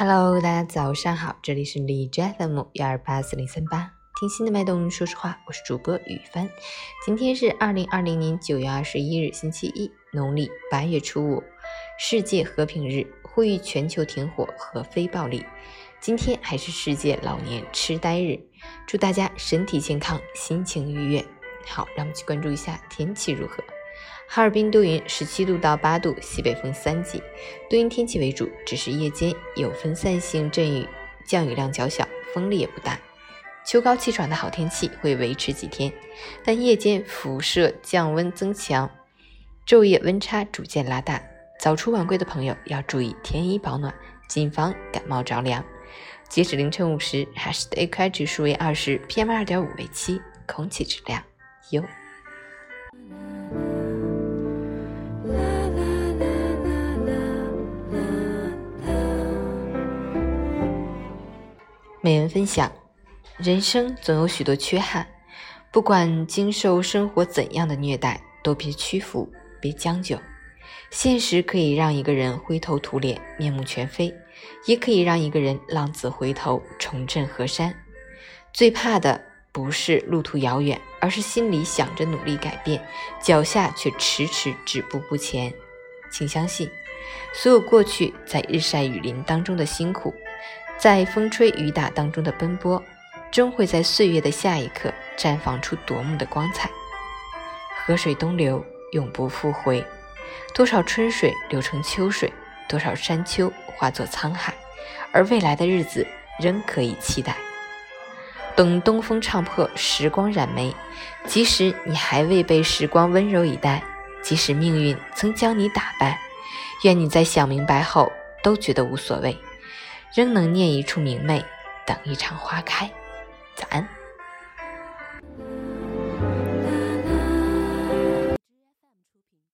Hello，大家早上好，这里是荔枝 FM 幺二八四零三八，听心的脉动，说实话，我是主播雨帆。今天是二零二零年九月二十一日，星期一，农历八月初五，世界和平日，呼吁全球停火和非暴力。今天还是世界老年痴呆日，祝大家身体健康，心情愉悦。好，让我们去关注一下天气如何。哈尔滨多云，十七度到八度，西北风三级，多云天气为主，只是夜间有分散性阵雨，降雨量较小，风力也不大。秋高气爽的好天气会维持几天，但夜间辐射降温增强，昼夜温差逐渐拉大。早出晚归的朋友要注意添衣保暖，谨防感冒着凉。截止凌晨五时，哈市的 AQI 指数为二十，PM 二点五为七，空气质量优。美文分享：人生总有许多缺憾，不管经受生活怎样的虐待，都别屈服，别将就。现实可以让一个人灰头土脸、面目全非，也可以让一个人浪子回头、重振河山。最怕的不是路途遥远，而是心里想着努力改变，脚下却迟迟止步不前。请相信，所有过去在日晒雨淋当中的辛苦。在风吹雨打当中的奔波，终会在岁月的下一刻绽放出夺目的光彩。河水东流，永不复回。多少春水流成秋水，多少山丘化作沧海，而未来的日子仍可以期待。等东风唱破，时光染眉。即使你还未被时光温柔以待，即使命运曾将你打败，愿你在想明白后都觉得无所谓。仍能念一处明媚，等一场花开。早安。